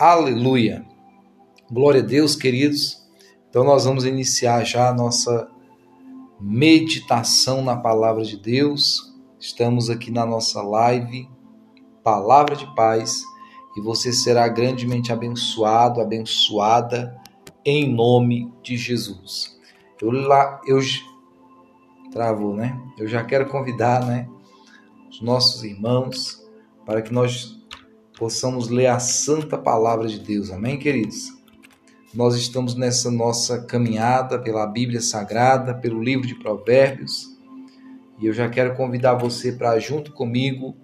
Aleluia. Glória a Deus, queridos. Então nós vamos iniciar já a nossa meditação na palavra de Deus. Estamos aqui na nossa live Palavra de Paz e você será grandemente abençoado, abençoada em nome de Jesus. Eu lá eu travou, né? Eu já quero convidar, né, os nossos irmãos para que nós possamos ler a santa palavra de Deus. Amém, queridos? Nós estamos nessa nossa caminhada pela Bíblia Sagrada, pelo livro de Provérbios, e eu já quero convidar você para junto comigo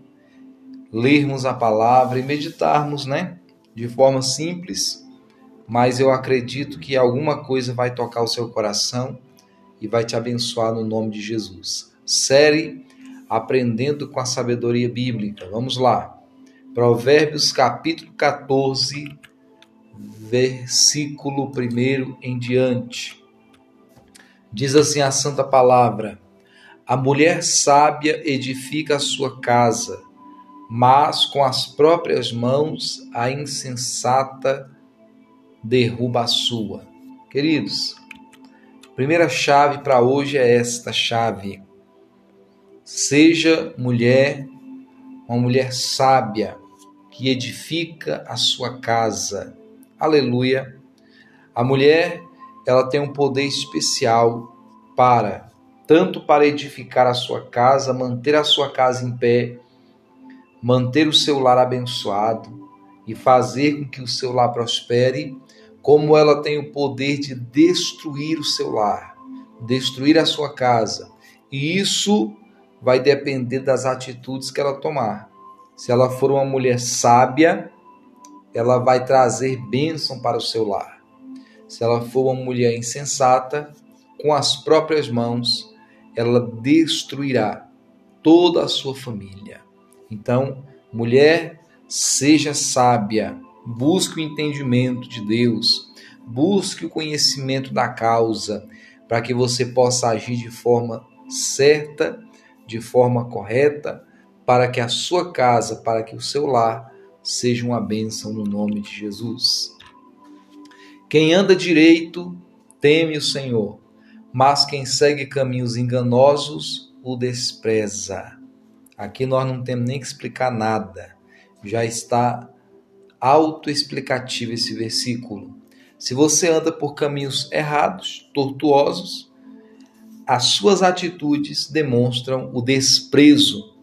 lermos a palavra e meditarmos, né? De forma simples, mas eu acredito que alguma coisa vai tocar o seu coração e vai te abençoar no nome de Jesus. Série Aprendendo com a Sabedoria Bíblica. Vamos lá. Provérbios capítulo 14, versículo 1 em diante. Diz assim a santa palavra: A mulher sábia edifica a sua casa, mas com as próprias mãos a insensata derruba a sua. Queridos, primeira chave para hoje é esta chave. Seja mulher, uma mulher sábia, que edifica a sua casa. Aleluia. A mulher, ela tem um poder especial para tanto para edificar a sua casa, manter a sua casa em pé, manter o seu lar abençoado e fazer com que o seu lar prospere, como ela tem o poder de destruir o seu lar, destruir a sua casa. E isso vai depender das atitudes que ela tomar. Se ela for uma mulher sábia, ela vai trazer bênção para o seu lar. Se ela for uma mulher insensata, com as próprias mãos, ela destruirá toda a sua família. Então, mulher, seja sábia, busque o entendimento de Deus, busque o conhecimento da causa, para que você possa agir de forma certa, de forma correta, para que a sua casa, para que o seu lar seja uma bênção no nome de Jesus. Quem anda direito teme o Senhor, mas quem segue caminhos enganosos o despreza. Aqui nós não temos nem que explicar nada, já está autoexplicativo esse versículo. Se você anda por caminhos errados, tortuosos, as suas atitudes demonstram o desprezo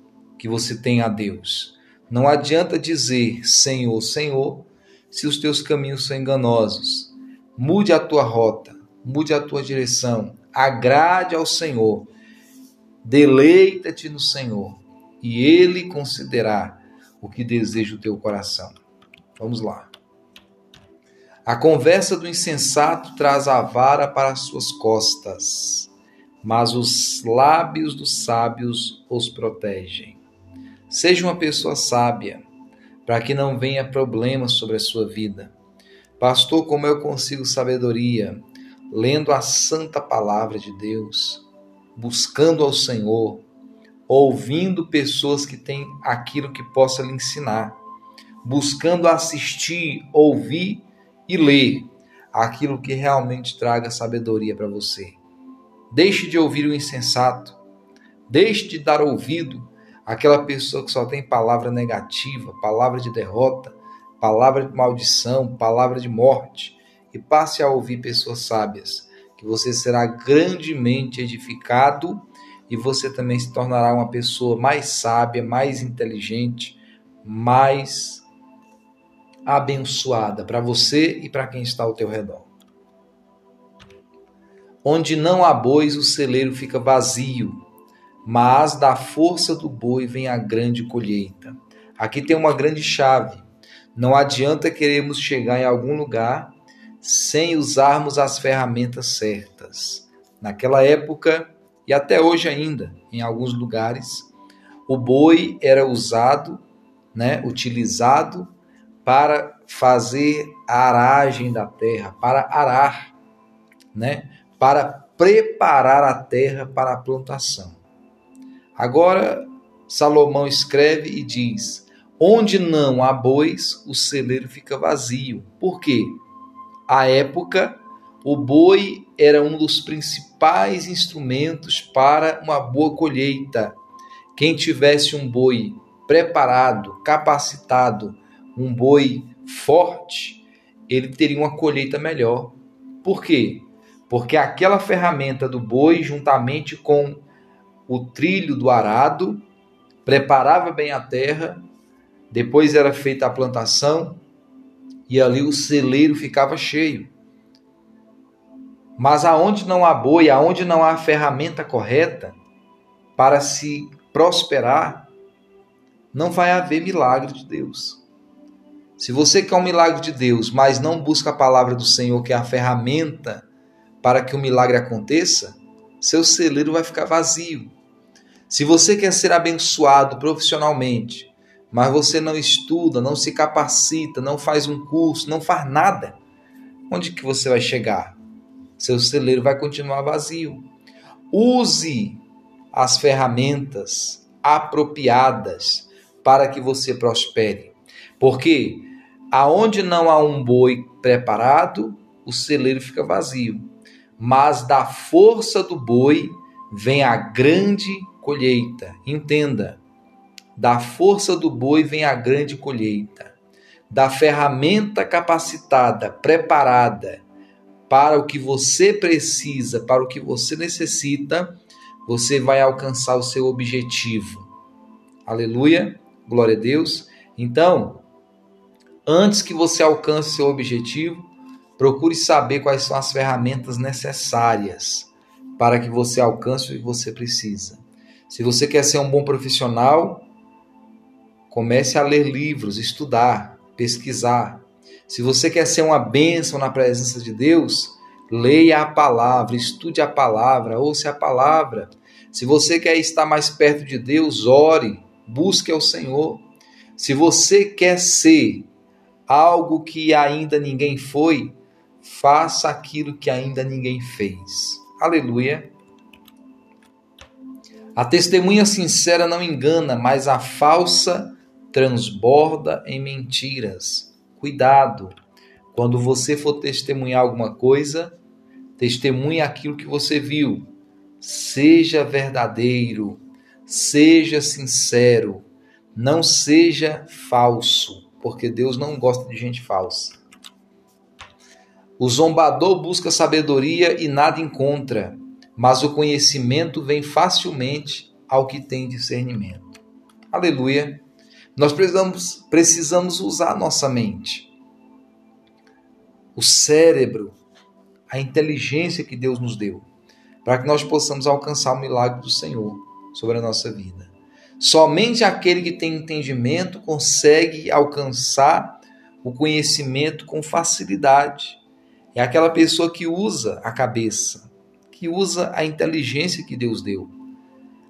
que você tem a Deus. Não adianta dizer Senhor, Senhor, se os teus caminhos são enganosos. Mude a tua rota, mude a tua direção, agrade ao Senhor, deleita-te no Senhor, e Ele concederá o que deseja o teu coração. Vamos lá. A conversa do insensato traz a vara para as suas costas, mas os lábios dos sábios os protegem. Seja uma pessoa sábia, para que não venha problemas sobre a sua vida. Pastor, como eu consigo sabedoria? Lendo a santa palavra de Deus, buscando ao Senhor, ouvindo pessoas que têm aquilo que possa lhe ensinar, buscando assistir, ouvir e ler aquilo que realmente traga sabedoria para você. Deixe de ouvir o insensato, deixe de dar ouvido aquela pessoa que só tem palavra negativa, palavra de derrota, palavra de maldição, palavra de morte, e passe a ouvir pessoas sábias, que você será grandemente edificado e você também se tornará uma pessoa mais sábia, mais inteligente, mais abençoada para você e para quem está ao teu redor. Onde não há bois, o celeiro fica vazio, mas da força do boi vem a grande colheita. Aqui tem uma grande chave. Não adianta queremos chegar em algum lugar sem usarmos as ferramentas certas. Naquela época e até hoje ainda, em alguns lugares, o boi era usado, né, utilizado para fazer a aragem da terra, para arar, né, para preparar a terra para a plantação. Agora, Salomão escreve e diz: Onde não há bois, o celeiro fica vazio. Por quê? À época, o boi era um dos principais instrumentos para uma boa colheita. Quem tivesse um boi preparado, capacitado, um boi forte, ele teria uma colheita melhor. Por quê? Porque aquela ferramenta do boi, juntamente com o trilho do arado, preparava bem a terra, depois era feita a plantação e ali o celeiro ficava cheio. Mas aonde não há boi, aonde não há ferramenta correta para se prosperar, não vai haver milagre de Deus. Se você quer um milagre de Deus, mas não busca a palavra do Senhor, que é a ferramenta para que o milagre aconteça, seu celeiro vai ficar vazio. Se você quer ser abençoado profissionalmente, mas você não estuda, não se capacita, não faz um curso, não faz nada, onde que você vai chegar? Seu celeiro vai continuar vazio. Use as ferramentas apropriadas para que você prospere. Porque aonde não há um boi preparado, o celeiro fica vazio. Mas da força do boi vem a grande colheita. Entenda, da força do boi vem a grande colheita. Da ferramenta capacitada, preparada para o que você precisa, para o que você necessita, você vai alcançar o seu objetivo. Aleluia, glória a Deus. Então, antes que você alcance seu objetivo, procure saber quais são as ferramentas necessárias para que você alcance o que você precisa. Se você quer ser um bom profissional, comece a ler livros, estudar, pesquisar. Se você quer ser uma bênção na presença de Deus, leia a palavra, estude a palavra, ouça a palavra. Se você quer estar mais perto de Deus, ore, busque ao Senhor. Se você quer ser algo que ainda ninguém foi, faça aquilo que ainda ninguém fez. Aleluia. A testemunha sincera não engana, mas a falsa transborda em mentiras. Cuidado. Quando você for testemunhar alguma coisa, testemunhe aquilo que você viu. Seja verdadeiro, seja sincero, não seja falso, porque Deus não gosta de gente falsa. O zombador busca sabedoria e nada encontra mas o conhecimento vem facilmente ao que tem discernimento. Aleluia. Nós precisamos, precisamos usar nossa mente, o cérebro, a inteligência que Deus nos deu, para que nós possamos alcançar o milagre do Senhor sobre a nossa vida. Somente aquele que tem entendimento consegue alcançar o conhecimento com facilidade. É aquela pessoa que usa a cabeça, que usa a inteligência que Deus deu.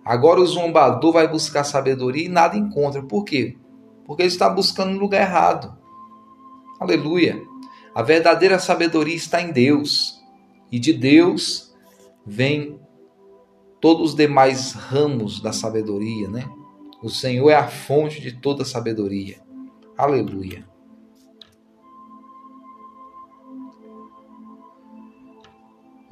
Agora o zombador vai buscar sabedoria e nada encontra. Por quê? Porque ele está buscando no lugar errado. Aleluia. A verdadeira sabedoria está em Deus. E de Deus vem todos os demais ramos da sabedoria, né? O Senhor é a fonte de toda sabedoria. Aleluia.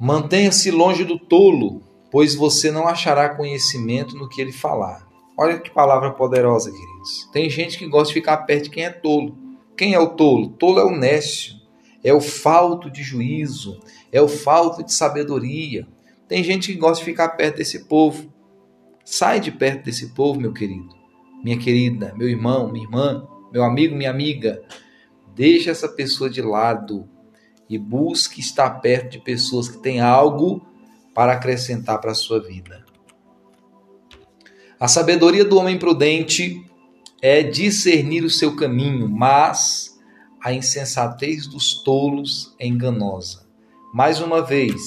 Mantenha-se longe do tolo, pois você não achará conhecimento no que ele falar. Olha que palavra poderosa, queridos. Tem gente que gosta de ficar perto de quem é tolo. Quem é o tolo? Tolo é o nécio, é o falto de juízo, é o falto de sabedoria. Tem gente que gosta de ficar perto desse povo. Sai de perto desse povo, meu querido, minha querida, meu irmão, minha irmã, meu amigo, minha amiga. Deixa essa pessoa de lado e busque estar perto de pessoas que têm algo para acrescentar para a sua vida. A sabedoria do homem prudente é discernir o seu caminho, mas a insensatez dos tolos é enganosa. Mais uma vez,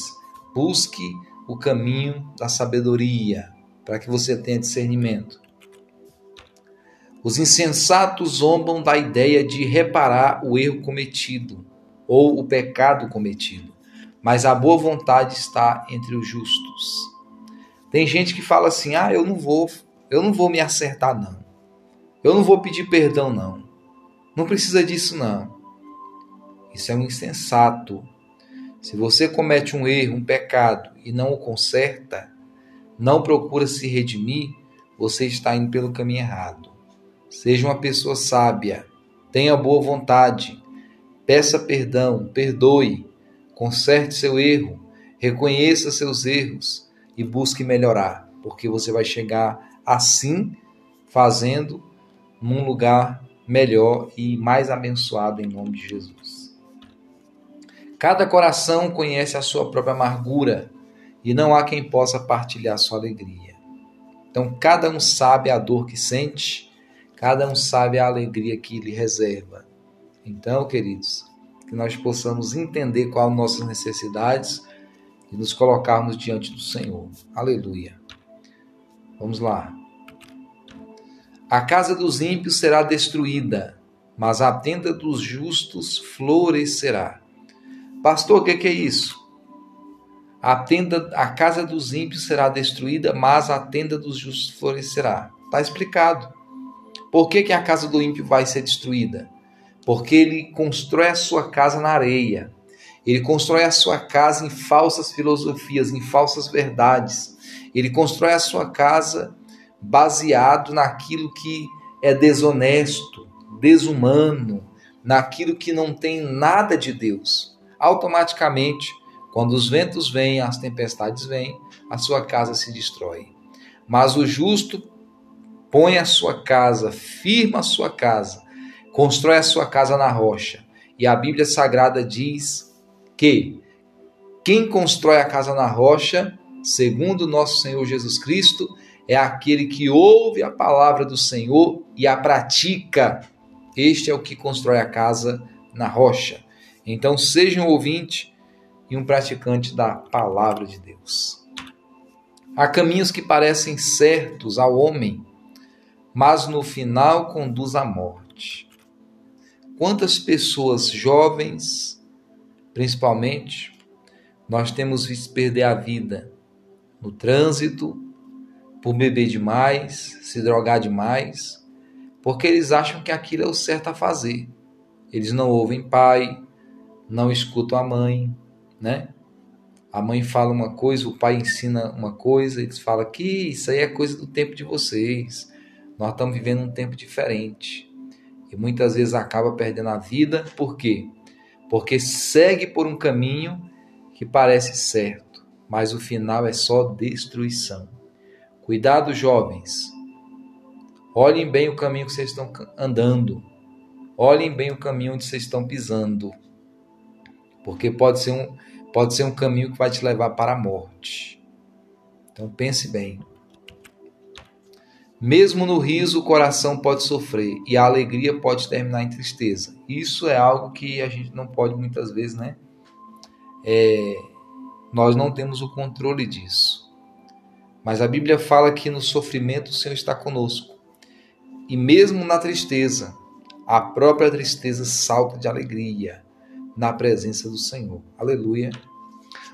busque o caminho da sabedoria para que você tenha discernimento. Os insensatos zombam da ideia de reparar o erro cometido ou o pecado cometido, mas a boa vontade está entre os justos. Tem gente que fala assim: "Ah, eu não vou, eu não vou me acertar não. Eu não vou pedir perdão, não. Não precisa disso, não. Isso é um insensato. Se você comete um erro, um pecado e não o conserta, não procura se redimir, você está indo pelo caminho errado. Seja uma pessoa sábia, tenha boa vontade, peça perdão, perdoe, conserte seu erro, reconheça seus erros e busque melhorar, porque você vai chegar assim fazendo num lugar melhor e mais abençoado em nome de Jesus. Cada coração conhece a sua própria amargura e não há quem possa partilhar sua alegria. Então, cada um sabe a dor que sente, cada um sabe a alegria que lhe reserva. Então, queridos, que nós possamos entender quais nossas necessidades e nos colocarmos diante do Senhor. Aleluia. Vamos lá. A casa dos ímpios será destruída, mas a tenda dos justos florescerá. Pastor, o que é isso? A tenda, a casa dos ímpios será destruída, mas a tenda dos justos florescerá. Está explicado. Por que, que a casa do ímpio vai ser destruída? Porque ele constrói a sua casa na areia. Ele constrói a sua casa em falsas filosofias, em falsas verdades. Ele constrói a sua casa baseado naquilo que é desonesto, desumano, naquilo que não tem nada de Deus. Automaticamente, quando os ventos vêm, as tempestades vêm, a sua casa se destrói. Mas o justo põe a sua casa, firma a sua casa, constrói a sua casa na rocha. E a Bíblia Sagrada diz que quem constrói a casa na rocha, segundo nosso Senhor Jesus Cristo, é aquele que ouve a palavra do Senhor e a pratica. Este é o que constrói a casa na rocha. Então, seja um ouvinte e um praticante da palavra de Deus. Há caminhos que parecem certos ao homem, mas no final conduz à morte. Quantas pessoas jovens, principalmente, nós temos visto perder a vida no trânsito, por beber demais, se drogar demais, porque eles acham que aquilo é o certo a fazer. Eles não ouvem pai, não escutam a mãe, né? A mãe fala uma coisa, o pai ensina uma coisa, eles falam que isso aí é coisa do tempo de vocês. Nós estamos vivendo um tempo diferente. Muitas vezes acaba perdendo a vida, por quê? Porque segue por um caminho que parece certo, mas o final é só destruição. Cuidado, jovens. Olhem bem o caminho que vocês estão andando. Olhem bem o caminho onde vocês estão pisando. Porque pode ser um, pode ser um caminho que vai te levar para a morte. Então pense bem. Mesmo no riso, o coração pode sofrer e a alegria pode terminar em tristeza. Isso é algo que a gente não pode muitas vezes, né? É, nós não temos o controle disso. Mas a Bíblia fala que no sofrimento o Senhor está conosco. E mesmo na tristeza, a própria tristeza salta de alegria na presença do Senhor. Aleluia.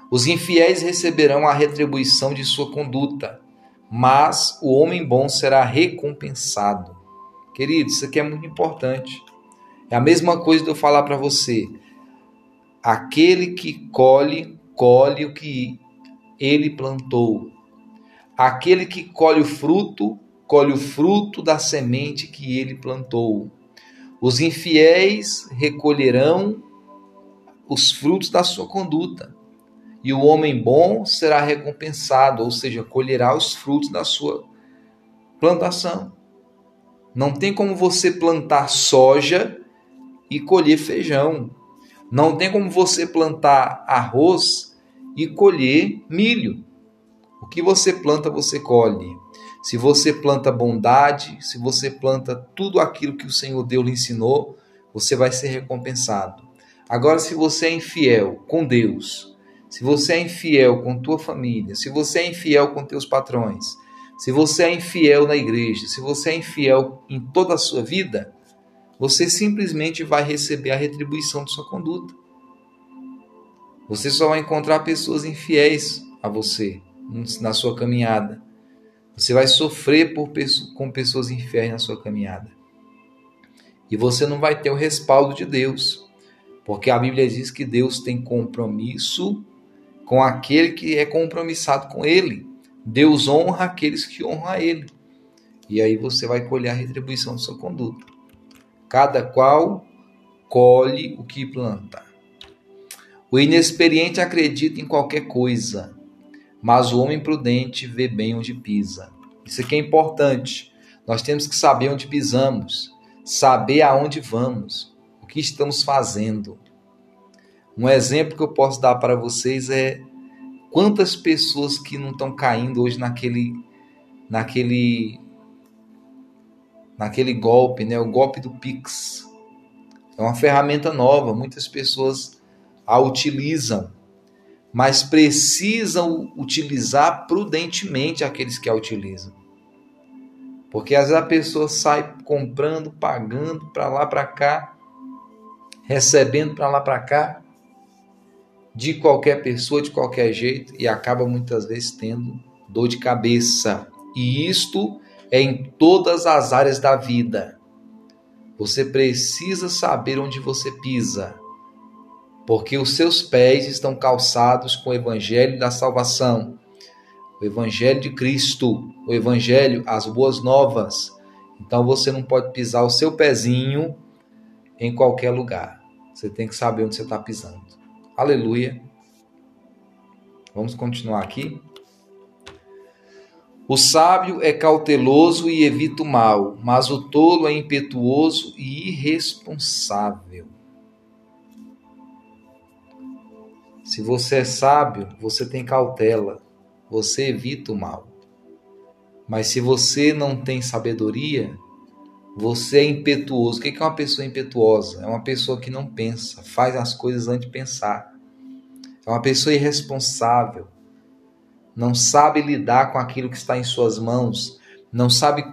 Os infiéis receberão a retribuição de sua conduta, mas o homem bom será recompensado. Querido, isso aqui é muito importante. É a mesma coisa de eu falar para você. Aquele que colhe, colhe o que ele plantou. Aquele que colhe o fruto, colhe o fruto da semente que ele plantou. Os infiéis recolherão os frutos da sua conduta. E o homem bom será recompensado, ou seja, colherá os frutos da sua plantação. Não tem como você plantar soja e colher feijão. Não tem como você plantar arroz e colher milho. O que você planta, você colhe. Se você planta bondade, se você planta tudo aquilo que o Senhor Deus lhe ensinou, você vai ser recompensado. Agora, se você é infiel com Deus, se você é infiel com tua família, se você é infiel com teus patrões, se você é infiel na igreja, se você é infiel em toda a sua vida, você simplesmente vai receber a retribuição de sua conduta. Você só vai encontrar pessoas infiéis a você na sua caminhada. Você vai sofrer por, com pessoas infiéis na sua caminhada. E você não vai ter o respaldo de Deus. Porque a Bíblia diz que Deus tem compromisso com aquele que é compromissado com ele. Deus honra aqueles que honram a ele. E aí você vai colher a retribuição de sua conduta. Cada qual colhe o que planta. O inexperiente acredita em qualquer coisa, mas o homem prudente vê bem onde pisa. Isso aqui é importante. Nós temos que saber onde pisamos, saber aonde vamos, o que estamos fazendo. Um exemplo que eu posso dar para vocês é quantas pessoas que não estão caindo hoje naquele naquele naquele golpe, né? O golpe do Pix. É uma ferramenta nova, muitas pessoas a utilizam, mas precisam utilizar prudentemente aqueles que a utilizam. Porque às vezes a pessoa sai comprando, pagando para lá para cá, recebendo para lá para cá, de qualquer pessoa, de qualquer jeito, e acaba muitas vezes tendo dor de cabeça. E isto é em todas as áreas da vida. Você precisa saber onde você pisa, porque os seus pés estão calçados com o evangelho da salvação, o evangelho de Cristo, o evangelho, as boas novas. Então você não pode pisar o seu pezinho em qualquer lugar. Você tem que saber onde você está pisando. Aleluia. Vamos continuar aqui. O sábio é cauteloso e evita o mal, mas o tolo é impetuoso e irresponsável. Se você é sábio, você tem cautela, você evita o mal. Mas se você não tem sabedoria, você é impetuoso. O que é uma pessoa impetuosa? É uma pessoa que não pensa, faz as coisas antes de pensar. É uma pessoa irresponsável não sabe lidar com aquilo que está em suas mãos, não sabe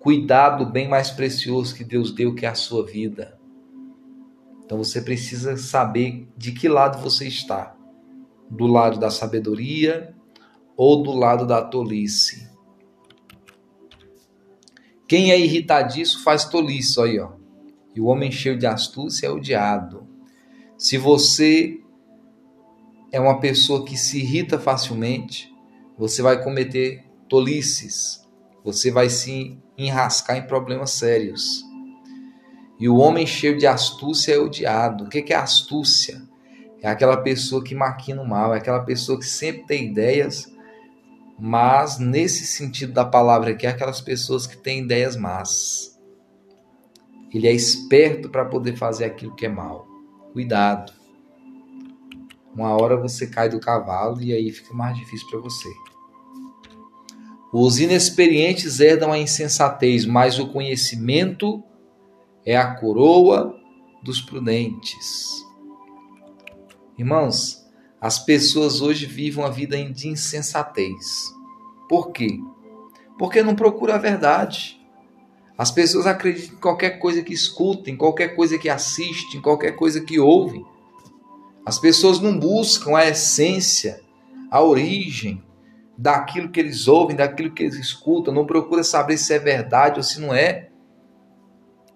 cuidar do bem mais precioso que Deus deu, que é a sua vida. Então você precisa saber de que lado você está: do lado da sabedoria ou do lado da tolice. Quem é irritadiço faz tolice, aí, ó. E o homem cheio de astúcia é odiado. Se você é uma pessoa que se irrita facilmente, você vai cometer tolices, você vai se enrascar em problemas sérios. E o homem cheio de astúcia é odiado. O que é astúcia? É aquela pessoa que maquina o mal, é aquela pessoa que sempre tem ideias, mas nesse sentido da palavra aqui, é aquelas pessoas que têm ideias más. Ele é esperto para poder fazer aquilo que é mal. Cuidado. Uma hora você cai do cavalo e aí fica mais difícil para você. Os inexperientes herdam a insensatez, mas o conhecimento é a coroa dos prudentes. Irmãos, as pessoas hoje vivem uma vida de insensatez. Por quê? Porque não procura a verdade. As pessoas acreditam em qualquer coisa que escutem, em qualquer coisa que assistem, em qualquer coisa que ouvem. As pessoas não buscam a essência, a origem daquilo que eles ouvem, daquilo que eles escutam, não procuram saber se é verdade ou se não é.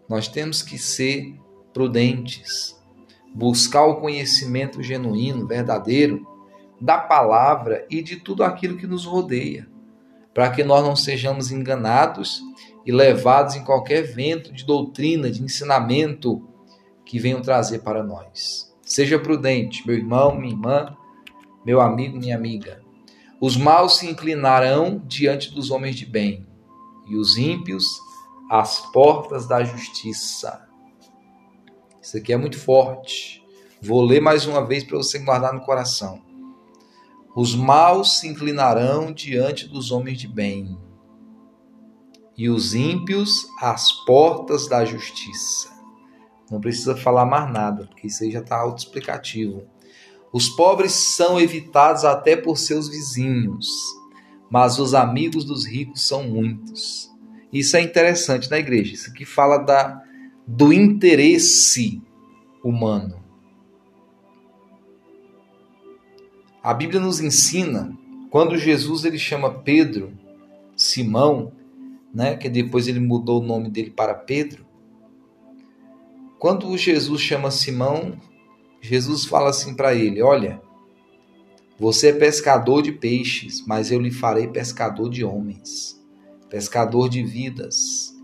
Nós temos que ser prudentes, buscar o conhecimento genuíno, verdadeiro da palavra e de tudo aquilo que nos rodeia, para que nós não sejamos enganados e levados em qualquer vento de doutrina, de ensinamento que venham trazer para nós. Seja prudente, meu irmão, minha irmã, meu amigo, minha amiga. Os maus se inclinarão diante dos homens de bem, e os ímpios às portas da justiça. Isso aqui é muito forte. Vou ler mais uma vez para você guardar no coração. Os maus se inclinarão diante dos homens de bem, e os ímpios às portas da justiça. Não precisa falar mais nada, porque isso aí já está autoexplicativo. Os pobres são evitados até por seus vizinhos, mas os amigos dos ricos são muitos. Isso é interessante na igreja. Isso aqui fala da, do interesse humano. A Bíblia nos ensina, quando Jesus ele chama Pedro, Simão, né, que depois ele mudou o nome dele para Pedro, Quando Jesus chama Simão, Jesus fala assim para ele: Olha, você é pescador de peixes, mas eu lhe farei pescador de homens, pescador de vidas.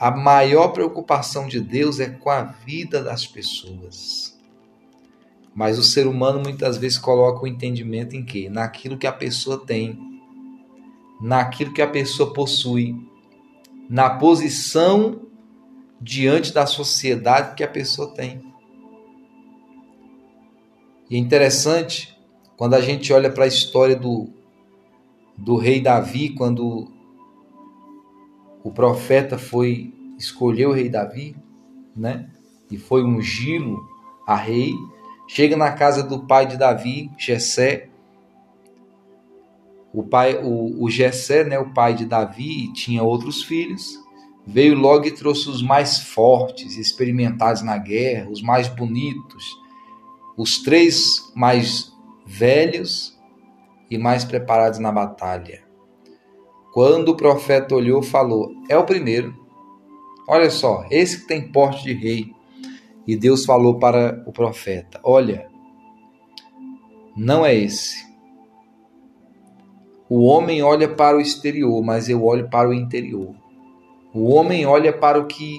A maior preocupação de Deus é com a vida das pessoas. Mas o ser humano muitas vezes coloca o entendimento em quê? Naquilo que a pessoa tem, naquilo que a pessoa possui, na posição diante da sociedade que a pessoa tem. E é interessante quando a gente olha para a história do, do rei Davi, quando o profeta foi escolher o rei Davi, né? E foi ungí-lo a rei. Chega na casa do pai de Davi, Jessé. O pai, o, o Jessé, né, o pai de Davi, tinha outros filhos. Veio logo e trouxe os mais fortes, experimentados na guerra, os mais bonitos, os três mais velhos e mais preparados na batalha. Quando o profeta olhou, falou: É o primeiro. Olha só, esse que tem porte de rei. E Deus falou para o profeta: Olha, não é esse. O homem olha para o exterior, mas eu olho para o interior. O homem olha para o que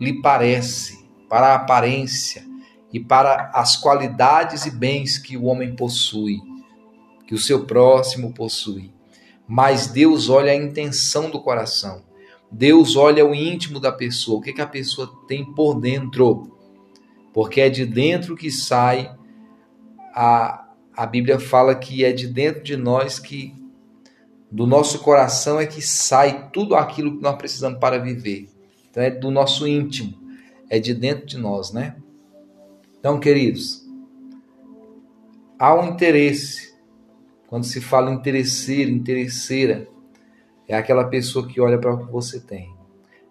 lhe parece, para a aparência e para as qualidades e bens que o homem possui, que o seu próximo possui mas Deus olha a intenção do coração. Deus olha o íntimo da pessoa, o que, que a pessoa tem por dentro. Porque é de dentro que sai, a, a Bíblia fala que é de dentro de nós que, do nosso coração é que sai tudo aquilo que nós precisamos para viver. Então é do nosso íntimo, é de dentro de nós, né? Então, queridos, há um interesse quando se fala interesseiro, interesseira, é aquela pessoa que olha para o que você tem.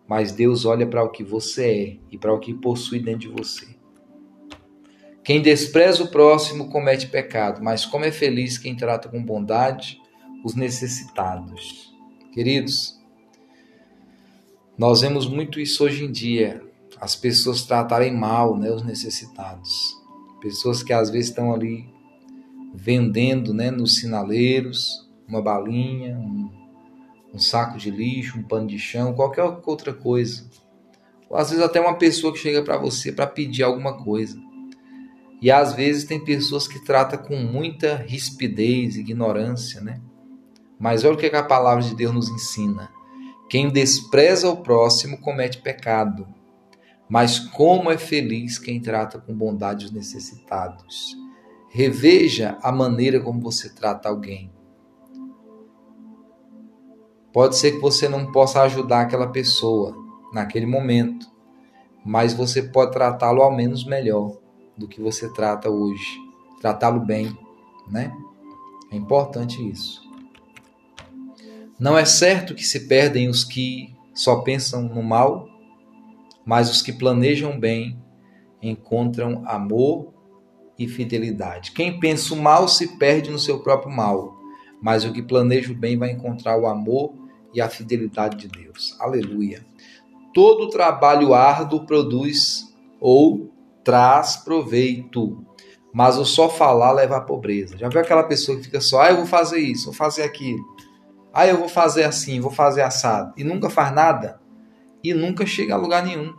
Mas Deus olha para o que você é e para o que possui dentro de você. Quem despreza o próximo comete pecado, mas como é feliz quem trata com bondade os necessitados. Queridos, nós vemos muito isso hoje em dia, as pessoas tratarem mal né, os necessitados. Pessoas que às vezes estão ali vendendo né, nos sinaleiros uma balinha, um, um saco de lixo, um pano de chão, qualquer outra coisa. Ou às vezes até uma pessoa que chega para você para pedir alguma coisa. E às vezes tem pessoas que tratam com muita rispidez, ignorância, né? Mas olha o que a palavra de Deus nos ensina. Quem despreza o próximo comete pecado. Mas como é feliz quem trata com bondade os necessitados. Reveja a maneira como você trata alguém. Pode ser que você não possa ajudar aquela pessoa naquele momento, mas você pode tratá-lo ao menos melhor do que você trata hoje. Tratá-lo bem, né? É importante isso. Não é certo que se perdem os que só pensam no mal, mas os que planejam bem encontram amor e fidelidade. Quem pensa o mal se perde no seu próprio mal, mas o que planeja o bem vai encontrar o amor e a fidelidade de Deus. Aleluia. Todo trabalho árduo produz ou traz proveito, mas o só falar leva à pobreza. Já viu aquela pessoa que fica só, ah, eu vou fazer isso, vou fazer aquilo, ah, eu vou fazer assim, vou fazer assado, e nunca faz nada, e nunca chega a lugar nenhum.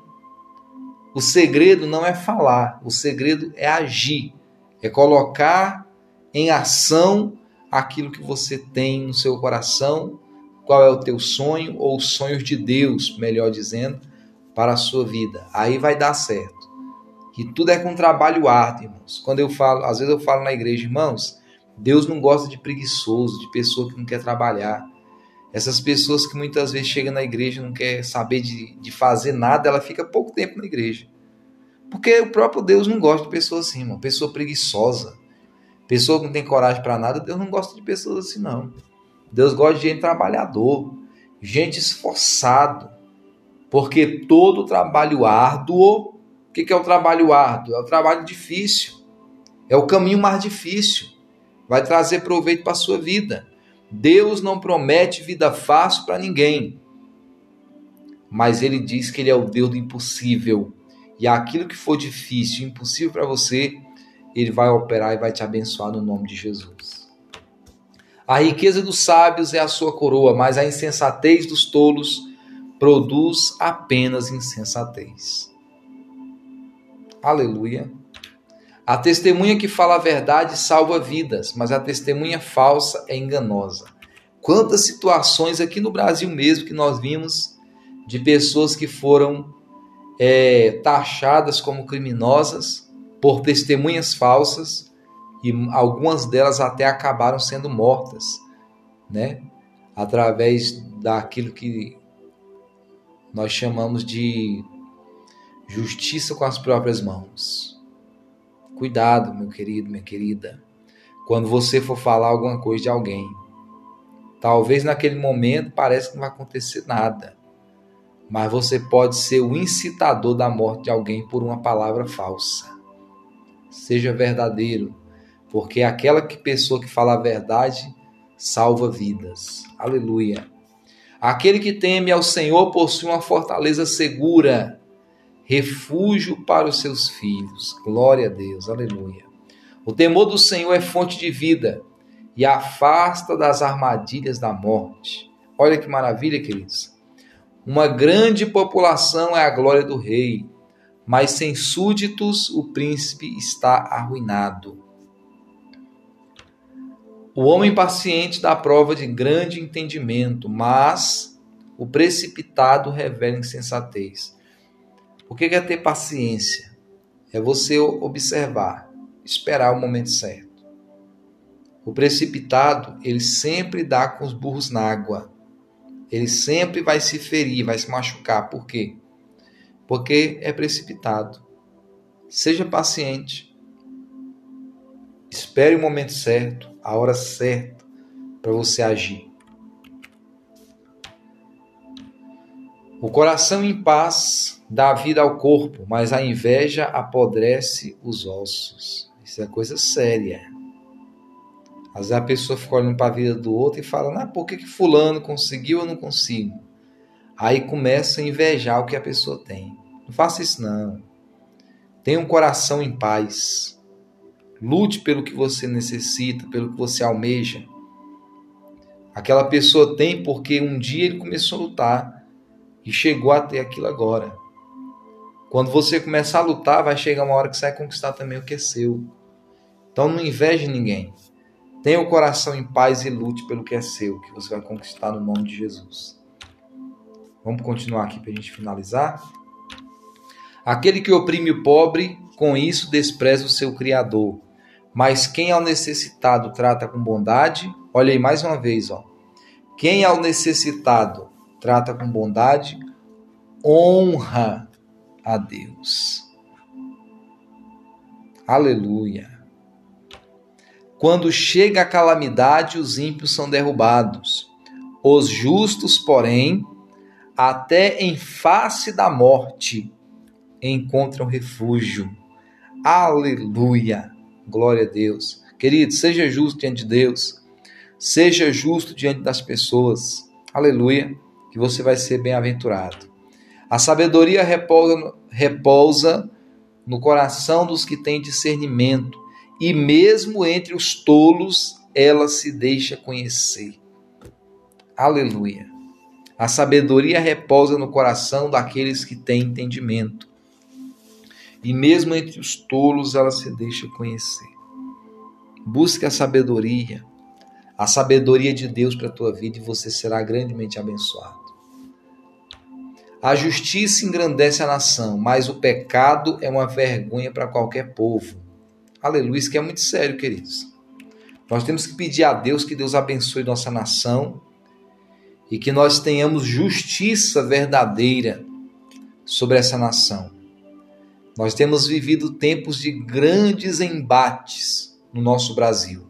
O segredo não é falar, o segredo é agir, é colocar em ação aquilo que você tem no seu coração, qual é o teu sonho ou os sonhos de Deus, melhor dizendo, para a sua vida. Aí vai dar certo. Que tudo é com trabalho árduo, irmãos. Quando eu falo, às vezes eu falo na igreja, irmãos, Deus não gosta de preguiçoso, de pessoa que não quer trabalhar. Essas pessoas que muitas vezes chegam na igreja e não quer saber de, de fazer nada, ela fica pouco tempo na igreja. Porque o próprio Deus não gosta de pessoas assim, uma pessoa preguiçosa, pessoa que não tem coragem para nada. Deus não gosta de pessoas assim, não. Deus gosta de gente trabalhador, gente esforçado, porque todo trabalho árduo, o que é o trabalho árduo? É o trabalho difícil, é o caminho mais difícil, vai trazer proveito para a sua vida. Deus não promete vida fácil para ninguém, mas ele diz que ele é o Deus do impossível. E aquilo que for difícil, impossível para você, ele vai operar e vai te abençoar no nome de Jesus. A riqueza dos sábios é a sua coroa, mas a insensatez dos tolos produz apenas insensatez. Aleluia. A testemunha que fala a verdade salva vidas, mas a testemunha falsa é enganosa. Quantas situações aqui no Brasil mesmo que nós vimos de pessoas que foram é, taxadas como criminosas por testemunhas falsas e algumas delas até acabaram sendo mortas, né? Através daquilo que nós chamamos de justiça com as próprias mãos. Cuidado, meu querido, minha querida, quando você for falar alguma coisa de alguém. Talvez naquele momento pareça que não vai acontecer nada, mas você pode ser o incitador da morte de alguém por uma palavra falsa. Seja verdadeiro, porque aquela que pessoa que fala a verdade salva vidas. Aleluia. Aquele que teme ao Senhor possui uma fortaleza segura, refúgio para os seus filhos. Glória a Deus. Aleluia. O temor do Senhor é fonte de vida e afasta das armadilhas da morte. Olha que maravilha, queridos. Uma grande população é a glória do rei, mas sem súditos o príncipe está arruinado. O homem paciente dá prova de grande entendimento, mas o precipitado revela insensatez. O que é ter paciência? É você observar, esperar o momento certo. O precipitado, ele sempre dá com os burros na água. Ele sempre vai se ferir, vai se machucar. Por quê? Porque é precipitado. Seja paciente. Espere o momento certo, a hora certa para você agir. O coração em paz dá vida ao corpo, mas a inveja apodrece os ossos. Isso é coisa séria. Às vezes a pessoa fica olhando para a vida do outro e fala: ah, por que, que fulano conseguiu ou não consigo? Aí começa a invejar o que a pessoa tem. Não faça isso não. Tenha um coração em paz. Lute pelo que você necessita, pelo que você almeja. Aquela pessoa tem porque um dia ele começou a lutar e chegou a ter aquilo agora. Quando você começar a lutar, vai chegar uma hora que você vai conquistar também o que é seu. Então não inveje ninguém. Tenha o coração em paz e lute pelo que é seu, que você vai conquistar no nome de Jesus. Vamos continuar aqui para a gente finalizar. Aquele que oprime o pobre, com isso despreza o seu Criador. Mas quem ao necessitado trata com bondade, olha aí mais uma vez, ó. Quem ao necessitado trata com bondade, honra a Deus. Aleluia. Quando chega a calamidade, os ímpios são derrubados. Os justos, porém, até em face da morte, encontram refúgio. Aleluia. Glória a Deus. Querido, seja justo diante de Deus. Seja justo diante das pessoas. Aleluia. Que você vai ser bem-aventurado. A sabedoria repousa, repousa no coração dos que têm discernimento, e mesmo entre os tolos ela se deixa conhecer. Aleluia. A sabedoria repousa no coração daqueles que têm entendimento e mesmo entre os tolos ela se deixa conhecer. Busque a sabedoria, a sabedoria de Deus para a tua vida e você será grandemente abençoado. A justiça engrandece a nação, mas o pecado é uma vergonha para qualquer povo. Aleluia, isso que é muito sério, queridos. Nós temos que pedir a Deus que Deus abençoe nossa nação e que nós tenhamos justiça verdadeira sobre essa nação. Nós temos vivido tempos de grandes embates no nosso Brasil.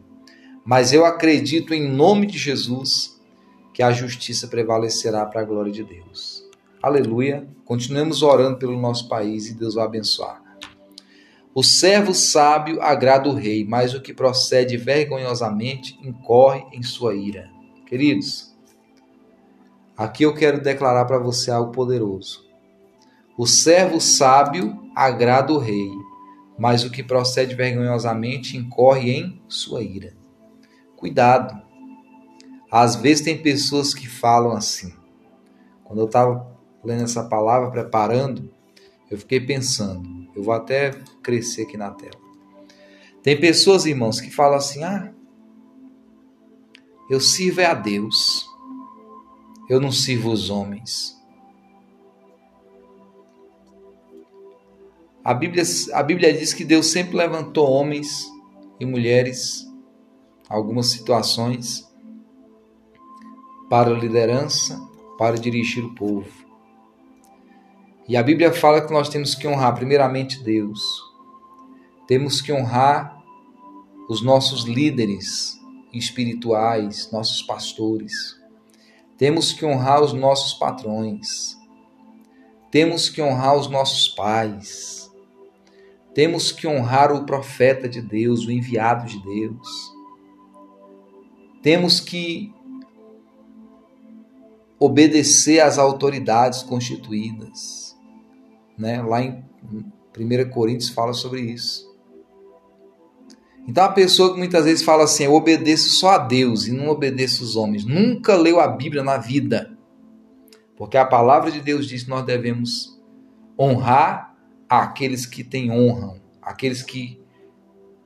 Mas eu acredito em nome de Jesus que a justiça prevalecerá para a glória de Deus. Aleluia. Continuemos orando pelo nosso país e Deus vai abençoar. O servo sábio agrada o rei, mas o que procede vergonhosamente incorre em sua ira. Queridos, Aqui eu quero declarar para você algo poderoso. O servo sábio agrada o rei, mas o que procede vergonhosamente incorre em sua ira. Cuidado. Às vezes tem pessoas que falam assim. Quando eu estava lendo essa palavra, preparando, eu fiquei pensando. Eu vou até crescer aqui na tela. Tem pessoas, irmãos, que falam assim: ah, eu sirvo é a Deus, eu não sirvo os homens. A Bíblia, a Bíblia diz que Deus sempre levantou homens e mulheres, algumas situações, para a liderança, para dirigir o povo. E a Bíblia fala que nós temos que honrar primeiramente Deus. Temos que honrar os nossos líderes espirituais, nossos pastores. Temos que honrar os nossos patrões. Temos que honrar os nossos pais temos que honrar o profeta de Deus, o enviado de Deus. Temos que obedecer às autoridades constituídas. Né? Lá em 1 Coríntios fala sobre isso. Então a pessoa que muitas vezes fala assim, eu obedeço só a Deus e não obedeço os homens, nunca leu a Bíblia na vida. Porque a palavra de Deus diz que nós devemos honrar àqueles que têm honra, aqueles que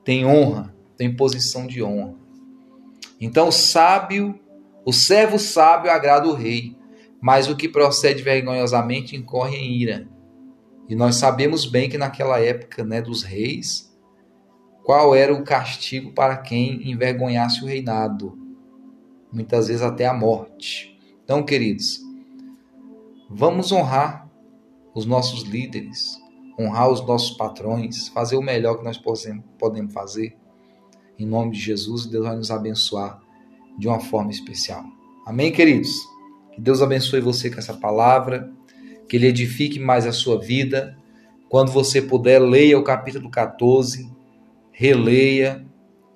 têm honra, têm posição de honra. Então, o sábio, o servo sábio agrada o rei, mas o que procede vergonhosamente incorre em ira. E nós sabemos bem que naquela época né, dos reis, qual era o castigo para quem envergonhasse o reinado? Muitas vezes até a morte. Então, queridos, vamos honrar os nossos líderes, honrar os nossos patrões, fazer o melhor que nós podemos fazer. Em nome de Jesus, Deus vai nos abençoar de uma forma especial. Amém, queridos? Que Deus abençoe você com essa palavra, que Ele edifique mais a sua vida. Quando você puder, leia o capítulo 14, releia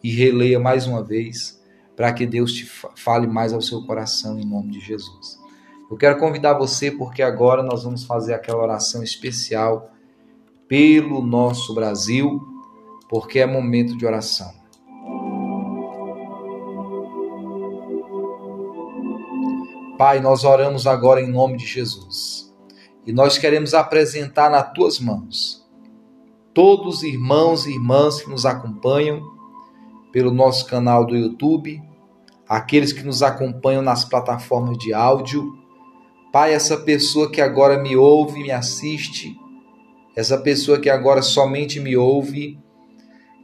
e releia mais uma vez, para que Deus te fale mais ao seu coração, em nome de Jesus. Eu quero convidar você, porque agora nós vamos fazer aquela oração especial pelo nosso Brasil, porque é momento de oração. Pai, nós oramos agora em nome de Jesus e nós queremos apresentar nas tuas mãos todos os irmãos e irmãs que nos acompanham pelo nosso canal do YouTube, aqueles que nos acompanham nas plataformas de áudio. Pai, essa pessoa que agora me ouve, me assiste, essa pessoa que agora somente me ouve,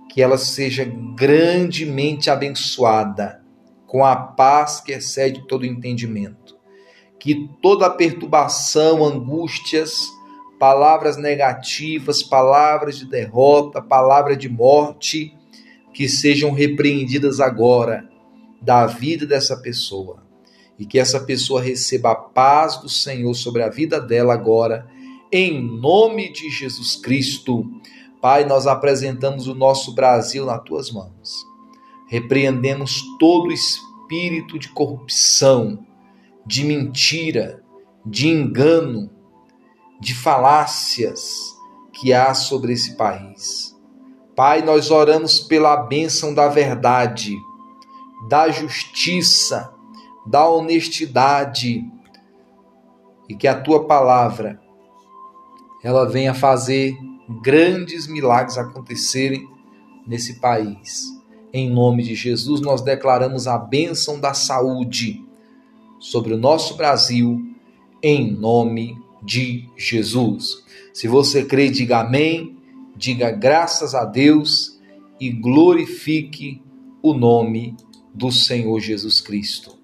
que ela seja grandemente abençoada com a paz que excede todo entendimento. Que toda perturbação, angústias, palavras negativas, palavras de derrota, palavra de morte, que sejam repreendidas agora da vida dessa pessoa. E que essa pessoa receba a paz do Senhor sobre a vida dela agora em nome de Jesus Cristo. Pai, nós apresentamos o nosso Brasil nas tuas mãos. Repreendemos todo espírito de corrupção, de mentira, de engano, de falácias que há sobre esse país. Pai, nós oramos pela bênção da verdade, da justiça, da honestidade e que a tua palavra ela venha fazer grandes milagres acontecerem nesse país. Em nome de Jesus, nós declaramos a bênção da saúde sobre o nosso Brasil, em nome de Jesus. Se você crê, diga amém, diga graças a Deus e glorifique o nome do Senhor Jesus Cristo.